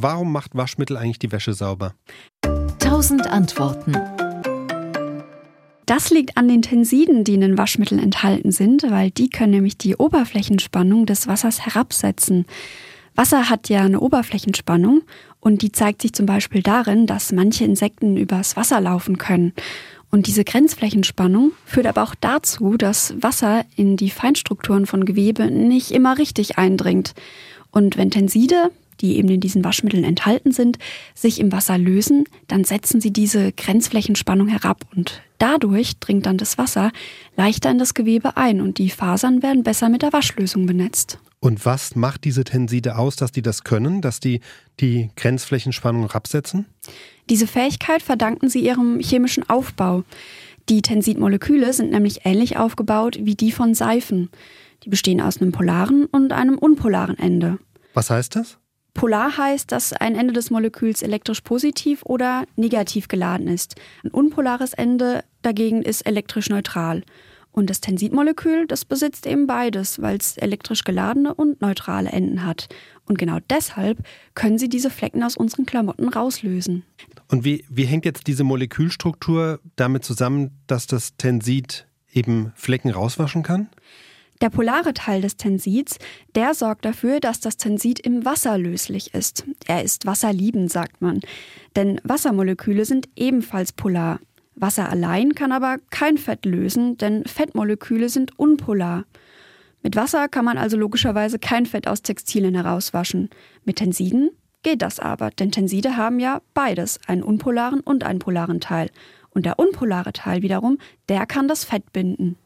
Warum macht Waschmittel eigentlich die Wäsche sauber? Tausend Antworten. Das liegt an den Tensiden, die in den Waschmitteln enthalten sind, weil die können nämlich die Oberflächenspannung des Wassers herabsetzen. Wasser hat ja eine Oberflächenspannung und die zeigt sich zum Beispiel darin, dass manche Insekten übers Wasser laufen können. Und diese Grenzflächenspannung führt aber auch dazu, dass Wasser in die Feinstrukturen von Gewebe nicht immer richtig eindringt. Und wenn Tenside, die eben in diesen Waschmitteln enthalten sind, sich im Wasser lösen, dann setzen sie diese Grenzflächenspannung herab und dadurch dringt dann das Wasser leichter in das Gewebe ein und die Fasern werden besser mit der Waschlösung benetzt. Und was macht diese Tenside aus, dass die das können, dass die die Grenzflächenspannung herabsetzen? Diese Fähigkeit verdanken sie ihrem chemischen Aufbau. Die Tensidmoleküle sind nämlich ähnlich aufgebaut wie die von Seifen. Die bestehen aus einem polaren und einem unpolaren Ende. Was heißt das? Polar heißt, dass ein Ende des Moleküls elektrisch positiv oder negativ geladen ist. Ein unpolares Ende dagegen ist elektrisch neutral. Und das Tensidmolekül, das besitzt eben beides, weil es elektrisch geladene und neutrale Enden hat. Und genau deshalb können sie diese Flecken aus unseren Klamotten rauslösen. Und wie, wie hängt jetzt diese Molekülstruktur damit zusammen, dass das Tensid eben Flecken rauswaschen kann? Der polare Teil des Tensids, der sorgt dafür, dass das Tensid im Wasser löslich ist. Er ist wasserliebend, sagt man. Denn Wassermoleküle sind ebenfalls polar. Wasser allein kann aber kein Fett lösen, denn Fettmoleküle sind unpolar. Mit Wasser kann man also logischerweise kein Fett aus Textilien herauswaschen. Mit Tensiden geht das aber, denn Tenside haben ja beides, einen unpolaren und einen polaren Teil. Und der unpolare Teil wiederum, der kann das Fett binden.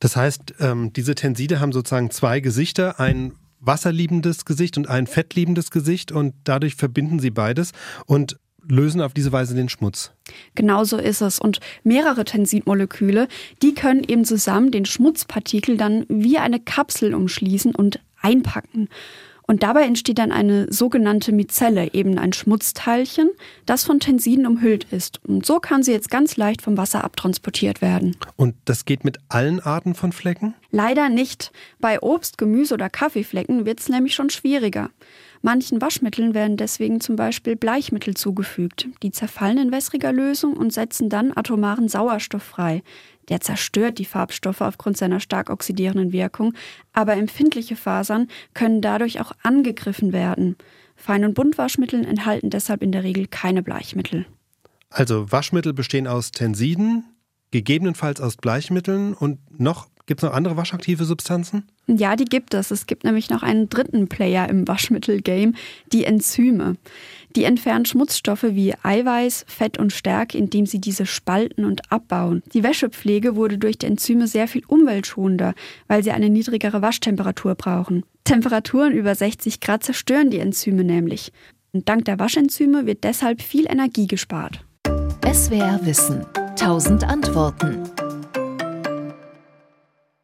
Das heißt, ähm, diese Tenside haben sozusagen zwei Gesichter, ein wasserliebendes Gesicht und ein fettliebendes Gesicht und dadurch verbinden sie beides. Und lösen auf diese Weise den Schmutz. Genau so ist es. Und mehrere Tensidmoleküle, die können eben zusammen den Schmutzpartikel dann wie eine Kapsel umschließen und einpacken. Und dabei entsteht dann eine sogenannte Mizelle, eben ein Schmutzteilchen, das von Tensiden umhüllt ist. Und so kann sie jetzt ganz leicht vom Wasser abtransportiert werden. Und das geht mit allen Arten von Flecken? Leider nicht. Bei Obst, Gemüse oder Kaffeeflecken wird es nämlich schon schwieriger. Manchen Waschmitteln werden deswegen zum Beispiel Bleichmittel zugefügt. Die zerfallen in wässriger Lösung und setzen dann atomaren Sauerstoff frei. Der zerstört die Farbstoffe aufgrund seiner stark oxidierenden Wirkung, aber empfindliche Fasern können dadurch auch angegriffen werden. Fein- und Buntwaschmittel enthalten deshalb in der Regel keine Bleichmittel. Also Waschmittel bestehen aus Tensiden, gegebenenfalls aus Bleichmitteln und noch Gibt es noch andere waschaktive Substanzen? Ja, die gibt es. Es gibt nämlich noch einen dritten Player im Waschmittelgame, die Enzyme. Die entfernen Schmutzstoffe wie Eiweiß, Fett und Stärke, indem sie diese spalten und abbauen. Die Wäschepflege wurde durch die Enzyme sehr viel umweltschonender, weil sie eine niedrigere Waschtemperatur brauchen. Temperaturen über 60 Grad zerstören die Enzyme nämlich. Und dank der Waschenzyme wird deshalb viel Energie gespart. SWR Wissen. 1000 Antworten.